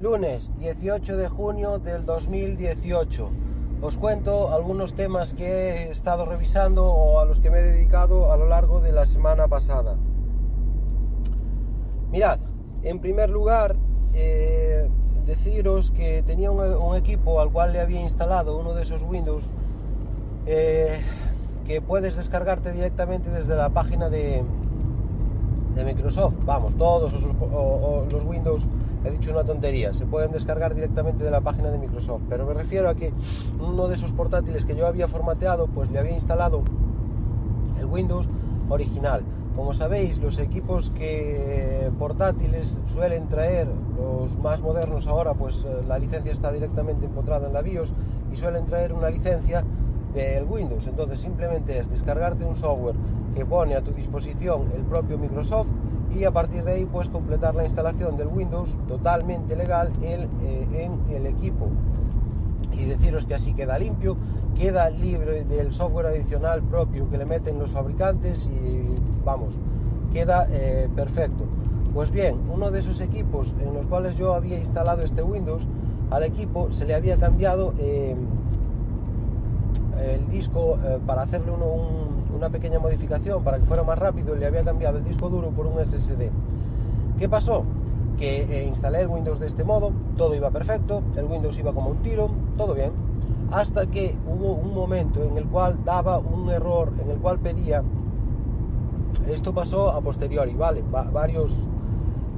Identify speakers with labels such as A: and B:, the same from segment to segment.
A: Lunes 18 de junio del 2018. Os cuento algunos temas que he estado revisando o a los que me he dedicado a lo largo de la semana pasada. Mirad, en primer lugar, eh, deciros que tenía un, equipo al cual le había instalado uno de esos Windows eh, que puedes descargarte directamente desde la página de, de Microsoft. Vamos, todos los Windows he dicho una tontería, se pueden descargar directamente de la página de Microsoft, pero me refiero a que uno de esos portátiles que yo había formateado, pues le había instalado el Windows original. Como sabéis, los equipos que portátiles suelen traer, los más modernos ahora, pues eh, la licencia está directamente empotrada en la BIOS y suelen traer una licencia del Windows. Entonces simplemente es descargarte un software que pone a tu disposición el propio Microsoft y a partir de ahí puedes completar la instalación del Windows totalmente legal eh, en el equipo y deciros que así queda limpio, queda libre del software adicional propio que le meten los fabricantes y vamos, queda eh, perfecto. Pues bien, uno de esos equipos en los cuales yo había instalado este Windows, al equipo se le había cambiado eh, el disco para hacerle uno, un, una pequeña modificación para que fuera más rápido y le había cambiado el disco duro por un SSD. ¿Qué pasó? Que eh, instalé el Windows de este modo, todo iba perfecto, el Windows iba como un tiro, todo bien, hasta que hubo un momento en el cual daba un error, en el cual pedía, esto pasó a posteriori, ¿vale? varios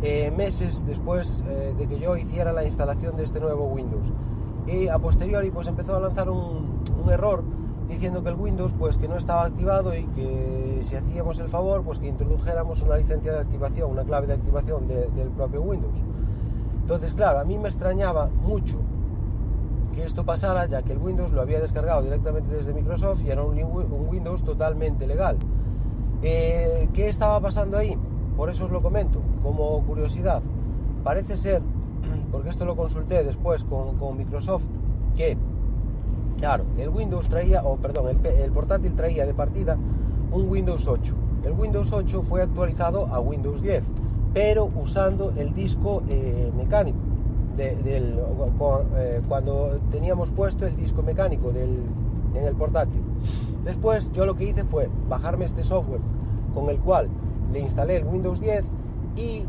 A: eh, meses después eh, de que yo hiciera la instalación de este nuevo Windows. Y a posteriori pues empezó a lanzar un, un error diciendo que el Windows pues que no estaba activado y que si hacíamos el favor pues que introdujéramos una licencia de activación, una clave de activación del propio Windows. Entonces, claro, a mí me extrañaba mucho que esto pasara, ya que el Windows lo había descargado directamente desde Microsoft y era un, Windows totalmente legal. Eh, ¿Qué estaba pasando ahí? Por eso os lo comento, como curiosidad. Parece ser, porque esto lo consulté después con, con Microsoft, que Claro, el Windows traía, o perdón, el, portátil traía de partida un Windows 8. El Windows 8 fue actualizado a Windows 10, pero usando el disco eh, mecánico. del, eh, cuando teníamos puesto el disco mecánico del, en el portátil. Después yo lo que hice fue bajarme este software con el cual le instalé el Windows 10 y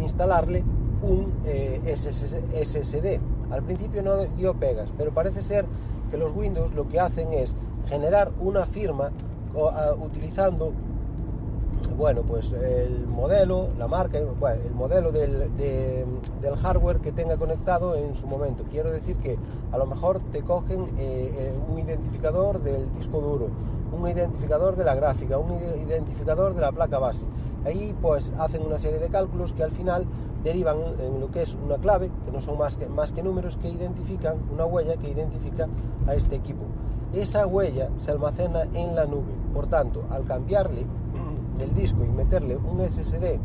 A: instalarle un eh, SSD. Al principio no dio pegas, pero parece ser que los Windows lo que hacen es generar una firma utilizando bueno, pues el modelo, la marca, el modelo del, del, hardware que tenga conectado en su momento. Quiero decir que a lo mejor te cogen eh, eh, un identificador del disco duro, un identificador de la gráfica, un identificador de la placa base. Ahí pues hacen una serie de cálculos que al final derivan en lo que es una clave, que no son más que, más que números que identifican, una huella que identifica a este equipo. Esa huella se almacena en la nube. Por tanto, al cambiarle el disco y meterle un SSD,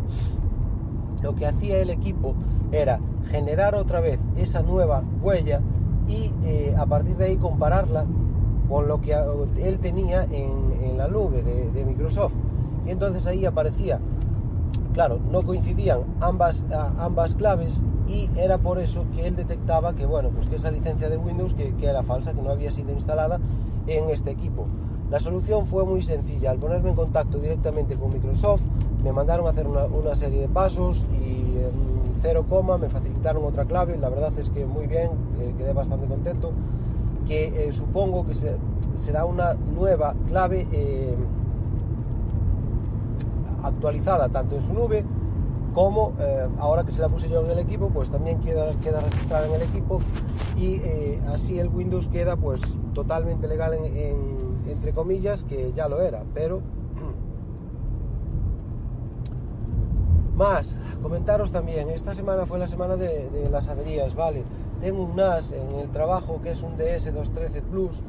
A: lo que hacía el equipo era generar otra vez esa nueva huella y eh, a partir de ahí compararla con lo que él tenía en, la nube de, Microsoft. Y entonces ahí aparecía, claro, no coincidían ambas, ambas claves y era por eso que él detectaba que, bueno, pues que esa licencia de Windows que, era falsa, que no había sido instalada en este equipo. La solución fue muy sencilla. Al ponerme en contacto directamente con Microsoft, me mandaron a hacer una, serie de pasos y en cero coma me facilitaron otra clave. La verdad es que muy bien, eh, quedé bastante contento. Que eh, supongo que será una nueva clave eh, actualizada tanto en su nube como ahora que se la puse yo en el equipo, pues también queda, queda registrada en el equipo y así el Windows queda pues totalmente legal en entre comillas, que ya lo era, pero... Más, comentaros también, esta semana fue la semana de, las averías, ¿vale? Tengo un NAS en el trabajo que es un DS213 Plus,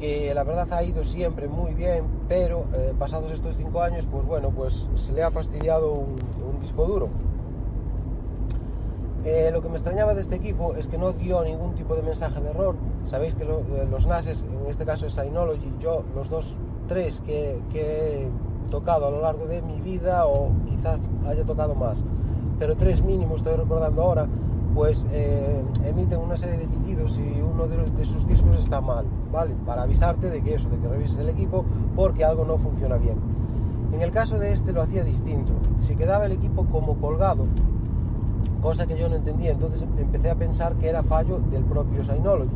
A: que la verdad ha ido siempre muy bien, pero eh, pasados estos cinco años, pues bueno, pues se le ha fastidiado un, disco duro. Eh, lo que me extrañaba de este equipo es que no dio ningún tipo de mensaje de error, Sabéis que eh, los NASes, en este caso es Synology, yo los dos, tres que, he tocado a lo largo de mi vida o quizás haya tocado más, pero tres mínimos estoy recordando ahora, pues eh, emiten una serie de pitidos si uno de, sus discos está mal, ¿vale? Para avisarte de que eso, de que revises el equipo porque algo no funciona bien. En el caso de este lo hacía distinto. Si quedaba el equipo como colgado, cosa que yo no entendía, entonces empecé a pensar que era fallo del propio Synology.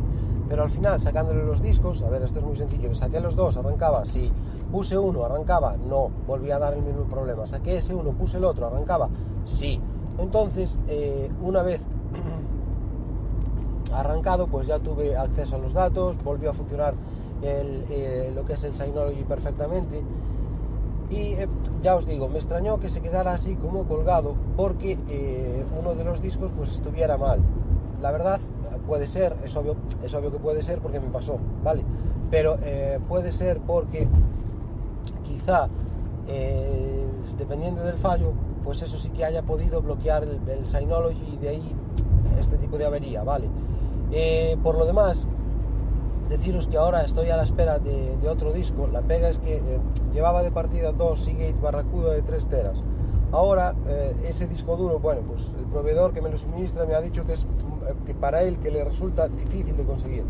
A: Pero al final, sacándole los discos, a ver, esto es muy sencillo, saqué los dos, arrancaba, sí, puse uno, arrancaba, no, volvía a dar el mismo problema, saqué ese uno, puse el otro, arrancaba, sí. Entonces, eh, una vez arrancado, pues ya tuve acceso a los datos, volvió a funcionar el, eh, lo que es el Synology perfectamente y eh, ya os digo, me extrañó que se quedara así como colgado porque eh, uno de los discos pues estuviera mal. La verdad puede ser, es obvio, es obvio que puede ser porque me pasó, ¿vale? Pero puede ser porque quizá dependiendo del fallo, pues eso sí que haya podido bloquear el, Synology y de ahí este tipo de avería, ¿vale? por lo demás, deciros que ahora estoy a la espera de, otro disco. La pega es que eh, llevaba de partida dos Seagate Barracuda de 3 teras. Ahora eh, ese disco duro, bueno, pues el proveedor que me lo suministra me ha dicho que es eh, que para él que le resulta difícil de conseguir.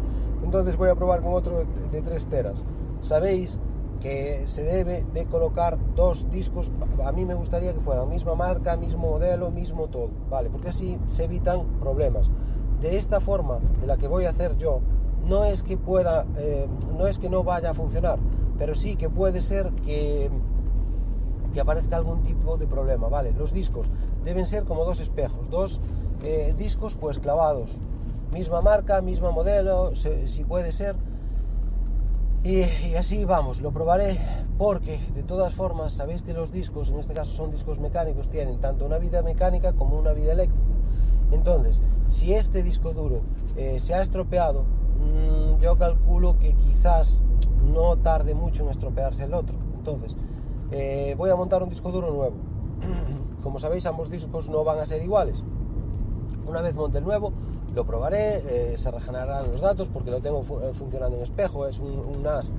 A: Entonces voy a probar con otro de, de 3 teras. Sabéis que se debe de colocar dos discos, a mí me gustaría que fueran misma marca, mismo modelo, mismo todo, ¿vale? Porque así se evitan problemas. De esta forma, de la que voy a hacer yo, no es que pueda, eh, no es que no vaya a funcionar, pero sí que puede ser que, que aparezca algún tipo de problema, ¿vale? Los discos deben ser como dos espejos, dos eh, discos pues clavados, misma marca, mismo modelo, si puede ser, y, así vamos, lo probaré porque de todas formas sabéis que los discos, en este caso son discos mecánicos, tienen tanto una vida mecánica como una vida eléctrica. Entonces, si este disco duro eh, se ha estropeado, Mm, yo calculo que quizás no tarde mucho en estropearse el otro. Entonces, eh, voy a montar un disco duro nuevo. Como sabéis, ambos discos no van a ser iguales. Una vez monte el nuevo, lo probaré, eh, se regenerarán los datos porque lo tengo eh, funcionando en espejo, es un, un NAS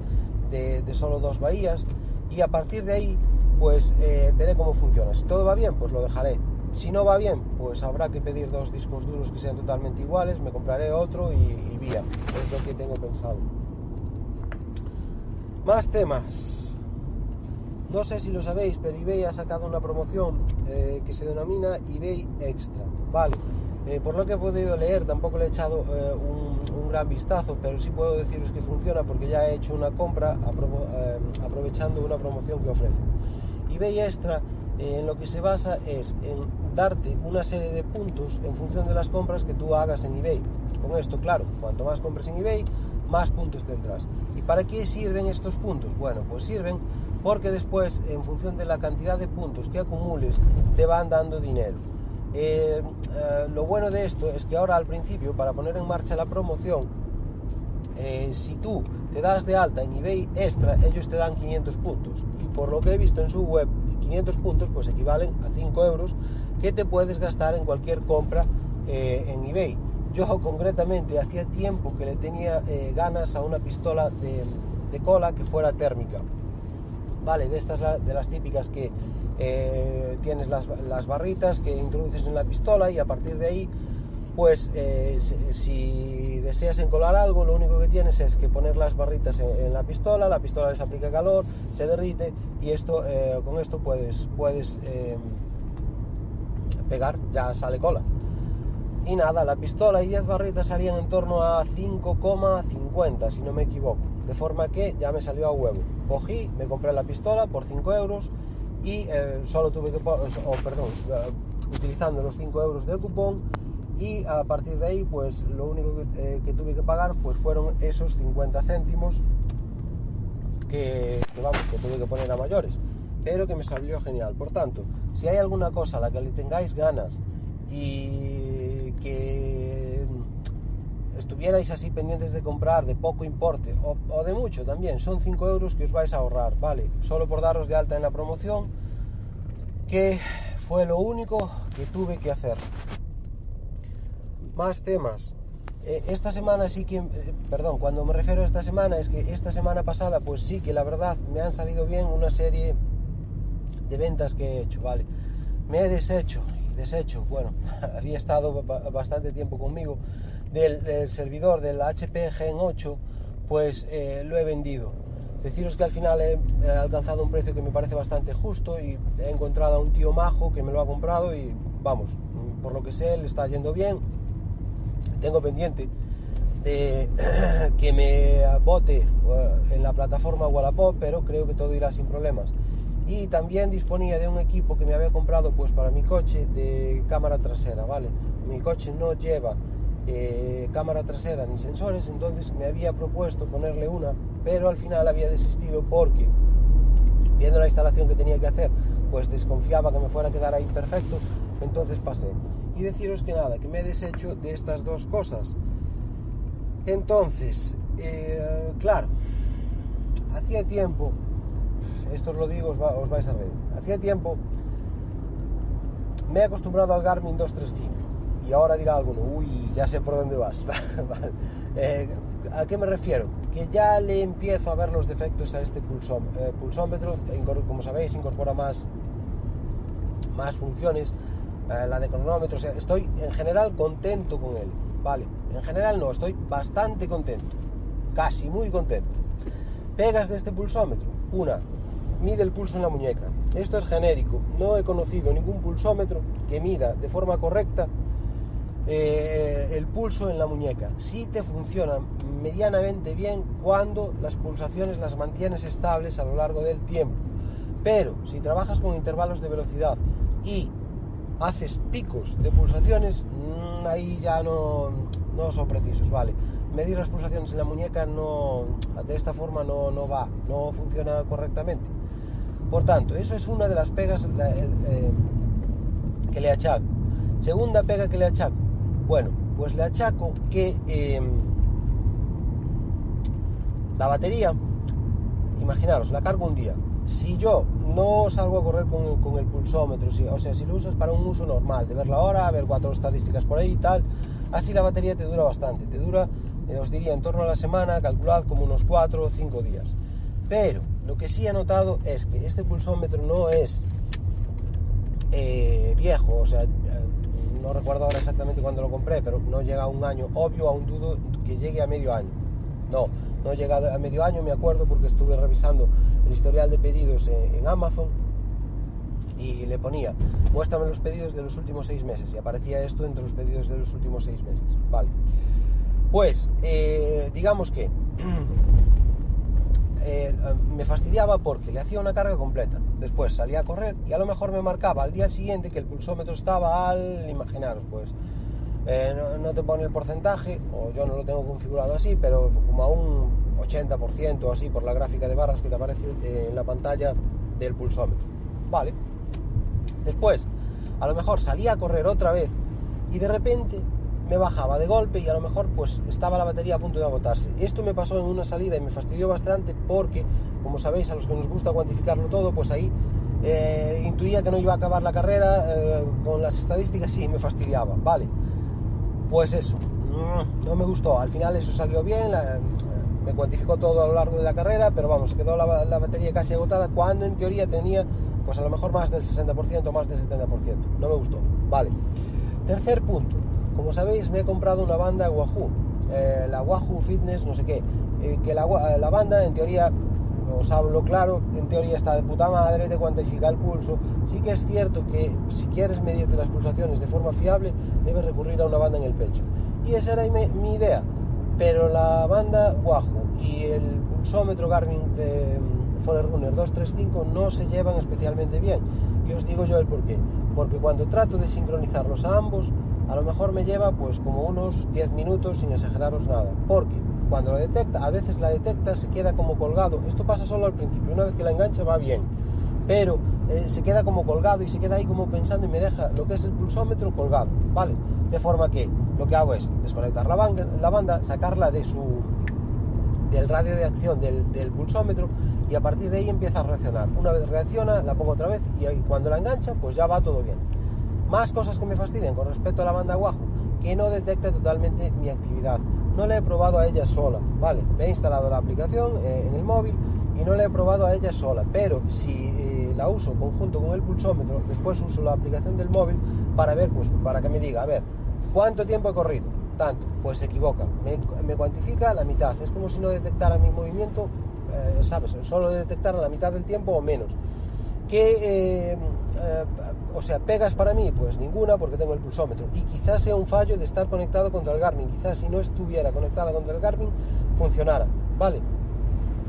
A: de, solo dos bahías y a partir de ahí pues eh, veré cómo funciona. Si todo va bien, pues lo dejaré. Si no va bien, pues habrá que pedir dos discos duros que sean totalmente iguales, me compraré otro y, y vía. Es lo que tengo pensado. Más temas. No sé si lo sabéis, pero eBay ha sacado una promoción que se denomina eBay Extra. Vale, eh, por lo que he podido leer, tampoco le he echado eh, un, gran vistazo, pero sí puedo deciros que funciona porque ya he hecho una compra eh, aprovechando una promoción que ofrece. eBay Extra en lo que se basa es en darte una serie de puntos en función de las compras que tú hagas en eBay. Con esto, claro, cuanto más compres en eBay, más puntos tendrás. ¿Y para qué sirven estos puntos? Bueno, pues sirven porque después, en función de la cantidad de puntos que acumules, te van dando dinero. Eh, eh, lo bueno de esto es que ahora al principio, para poner en marcha la promoción, eh, si tú te das de alta en eBay extra, ellos te dan 500 puntos. Y por lo que he visto en su web, 500 puntos pues equivalen a 5 euros que te puedes gastar en cualquier compra en eBay. Yo concretamente hacía tiempo que le tenía ganas a una pistola de, cola que fuera térmica. Vale, de estas de las típicas que eh, tienes las, las, barritas que introduces en la pistola y a partir de ahí, pues eh, si, deseas encolar algo, lo único que tienes es que poner las barritas en, en la pistola, la pistola les aplica calor, se derrite y esto eh, con esto puedes, puedes pegar, ya sale cola. Y nada, la pistola y 10 barritas salían en torno a 5,50 si no me equivoco. De forma que ya me salió a huevo. Cogí, me compré la pistola por 5 euros y eh, solo tuve que, perdón, uh, utilizando los 5 euros del cupón y a partir de ahí pues lo único que, eh, tuve que pagar pues fueron esos 50 céntimos que, vamos, que tuve que poner a mayores pero que me salió genial. Por tanto, si hay alguna cosa a la que le tengáis ganas y que estuvierais así pendientes de comprar de poco importe o, de mucho también, son 5 euros que os vais a ahorrar, ¿vale? Solo por daros de alta en la promoción, que fue lo único que tuve que hacer. Más temas. Eh, esta semana sí que, eh, perdón, cuando me refiero a esta semana es que esta semana pasada pues sí que la verdad me han salido bien una serie de ventas que he hecho, ¿vale? Me he deshecho desecho, bueno, había estado bastante tiempo conmigo, del, servidor del HP Gen 8, pues eh, lo he vendido. Deciros que al final he, alcanzado un precio que me parece bastante justo y he encontrado a un tío majo que me lo ha comprado y vamos, por lo que sé, le está yendo bien. Tengo pendiente que me bote eh, en la plataforma Wallapop, pero creo que todo irá sin problemas. Y también disponía de un equipo que me había comprado pues para mi coche de cámara trasera, ¿vale? Mi coche no lleva eh, cámara trasera ni sensores, entonces me había propuesto ponerle una, pero al final había desistido porque viendo la instalación que tenía que hacer, pues desconfiaba que me fuera a quedar ahí perfecto, entonces pasé. Y deciros que nada, que me he deshecho de estas dos cosas. Entonces, eh, claro, hacía tiempo, esto os lo digo, os, vais a reír, hacía tiempo me he acostumbrado al Garmin 235 y ahora dirá alguno, uy, ya sé por dónde vas. Eh, ¿A qué me refiero? Que ya le empiezo a ver los defectos a este eh, pulsómetro, como sabéis, incorpora más, más funciones, la de cronómetro, estoy en general contento con él, ¿vale? En general no, estoy bastante contento, casi muy contento. Pegas de este pulsómetro. Una, mide el pulso en la muñeca. Esto es genérico. No he conocido ningún pulsómetro que mida de forma correcta eh, el pulso en la muñeca. Si te funciona medianamente bien cuando las pulsaciones las mantienes estables a lo largo del tiempo. Pero si trabajas con intervalos de velocidad y haces picos de pulsaciones, mm, ahí ya no, no son precisos, ¿vale? Medir las pulsaciones en la muñeca no, de esta forma no, no va, no funciona correctamente. Por tanto, eso es una de las pegas eh, eh, que le achaco. Segunda pega que le achaco. Bueno, pues le achaco que em, la batería, imaginaros, la cargo un día. Si yo no salgo a correr con, el pulsómetro, o sea, si lo usas para un uso normal, de ver la hora, ver cuatro estadísticas por ahí y tal, Así la batería te dura bastante, te dura, eh, os diría, en torno a la semana, calculad como unos 4 o 5 días. Pero lo que sí he notado es que este pulsómetro no es eh, viejo, o sea, no recuerdo ahora exactamente cuándo lo compré, pero no llega a un año, obvio, aún dudo que llegue a medio año. No, no llega a medio año, me acuerdo, porque estuve revisando el historial de pedidos en Amazon y le ponía, muéstrame los pedidos de los últimos seis meses y aparecía esto entre los pedidos de los últimos seis meses. Vale. Pues, eh, digamos que eh, me fastidiaba porque le hacía una carga completa. Después salía a correr y a lo mejor me marcaba al día siguiente que el pulsómetro estaba al, imaginaros, pues, eh, no, te pone el porcentaje, o yo no lo tengo configurado así, pero como a un 80% o así por la gráfica de barras que te aparece en la pantalla del pulsómetro. Vale, Después, a lo mejor salía a correr otra vez y de repente me bajaba de golpe y a lo mejor pues estaba la batería a punto de agotarse. Esto me pasó en una salida y me fastidió bastante porque, como sabéis, a los que nos gusta cuantificarlo todo, pues ahí eh, intuía que no iba a acabar la carrera eh, con las estadísticas y me fastidiaba. Vale, pues eso, no me gustó. Al final eso salió bien, me cuantificó todo a lo largo de la carrera, pero vamos, quedó la, la batería casi agotada cuando en teoría tenía pues a lo mejor más del 60%, más del 70%. No me gustó. Vale. Tercer punto. Como sabéis, me he comprado una banda Wahoo. Eh, la Wahoo Fitness, no sé qué. Eh, que la, banda, en teoría, os hablo claro, en teoría está de puta madre, te cuantifica el pulso. Sí que es cierto que si quieres medirte las pulsaciones de forma fiable, debes recurrir a una banda en el pecho. Y esa era mi, idea. Pero la banda Wahoo y el pulsómetro Garmin de Forerunner 235 no se llevan especialmente bien. Y os digo yo el por qué. Porque cuando trato de sincronizarlos a ambos, a lo mejor me lleva pues como unos 10 minutos sin exageraros nada. Porque cuando la detecta, a veces la detecta, se queda como colgado. Esto pasa solo al principio, una vez que la engancha va bien. Pero eh, se queda como colgado y se queda ahí como pensando y me deja lo que es el pulsómetro colgado, ¿vale? De forma que lo que hago es desconectar la banda, la banda sacarla de su del radio de acción del, del pulsómetro y a partir de ahí empieza a reaccionar. Una vez reacciona, la pongo otra vez y cuando la engancha, pues ya va todo bien. Más cosas que me fastidian con respecto a la banda Wahoo, que no detecta totalmente mi actividad. No la he probado a ella sola, ¿vale? Me he instalado la aplicación eh, en el móvil y no la he probado a ella sola, pero si eh, la uso conjunto con el pulsómetro, después uso la aplicación del móvil para ver, pues para que me diga, a ver, ¿cuánto tiempo he corrido? Tanto, pues se equivoca, me, cuantifica la mitad, es como si no detectara mi movimiento, eh, ¿sabes? Solo detectara la mitad del tiempo o menos. ¿Qué, eh, o sea, pegas para mí? Pues ninguna porque tengo el pulsómetro. Y quizás sea un fallo de estar conectado contra el Garmin. Quizás si no estuviera conectada contra el Garmin funcionara, ¿vale?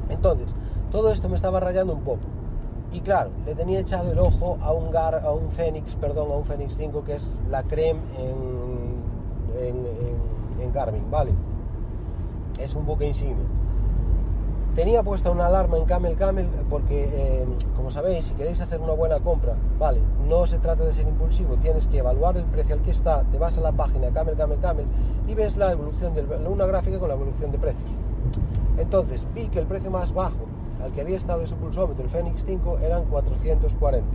A: Entonces, todo esto me estaba rayando un poco. Y claro, le tenía echado el ojo a un, Gar, a un Fenix, perdón, a un Fenix 5 que es la creme en, en, Garmin, ¿vale? Es un buque insignia. Tenía puesta una alarma en Camel Camel porque, eh, como sabéis, si queréis hacer una buena compra, vale, no se trata de ser impulsivo, tienes que evaluar el precio al que está, te vas a la página Camel Camel Camel y ves la evolución de una gráfica con la evolución de precios. Entonces vi que el precio más bajo al que había estado ese pulsómetro, el Fenix 5, eran 440.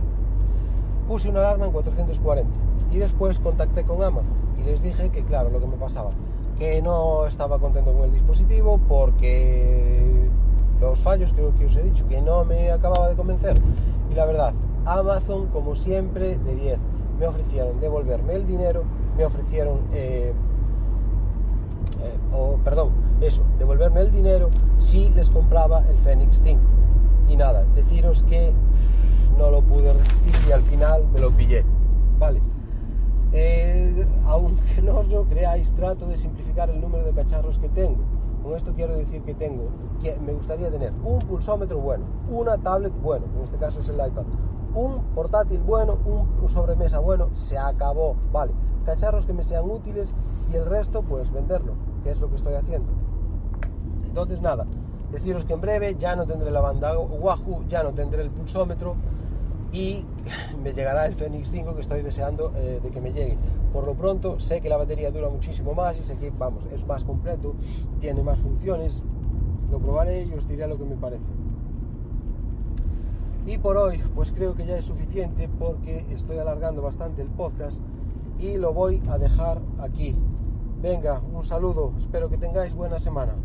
A: Puse una alarma en 440 y después contacté con Amazon y les dije que, claro, lo que me pasaba, que no estaba contento con el dispositivo porque los fallos que, os he dicho, que no me acababa de convencer. Y la verdad, Amazon, como siempre, de 10. Me ofrecieron devolverme el dinero, me ofrecieron... Eh, eh, o perdón, eso, devolverme el dinero si les compraba el Fenix 5. Y nada, deciros que no lo pude resistir y al final me lo pillé. Vale. Eh, aunque no os lo creáis, trato de simplificar el número de cacharros que tengo. Con esto quiero decir que tengo, que me gustaría tener un pulsómetro bueno, una tablet bueno, en este caso es el iPad, un portátil bueno, un sobremesa bueno, se acabó, vale. Cacharros que me sean útiles y el resto pues venderlo, que es lo que estoy haciendo. Entonces nada, deciros que en breve ya no tendré la banda Wahoo, ya no tendré el pulsómetro y me llegará el Fenix 5 que estoy deseando eh, de que me llegue. Por lo pronto sé que la batería dura muchísimo más y sé que vamos, es más completo, tiene más funciones, lo probaré y os diré lo que me parece. Y por hoy, pues creo que ya es suficiente porque estoy alargando bastante el podcast y lo voy a dejar aquí. Venga, un saludo, espero que tengáis buena semana.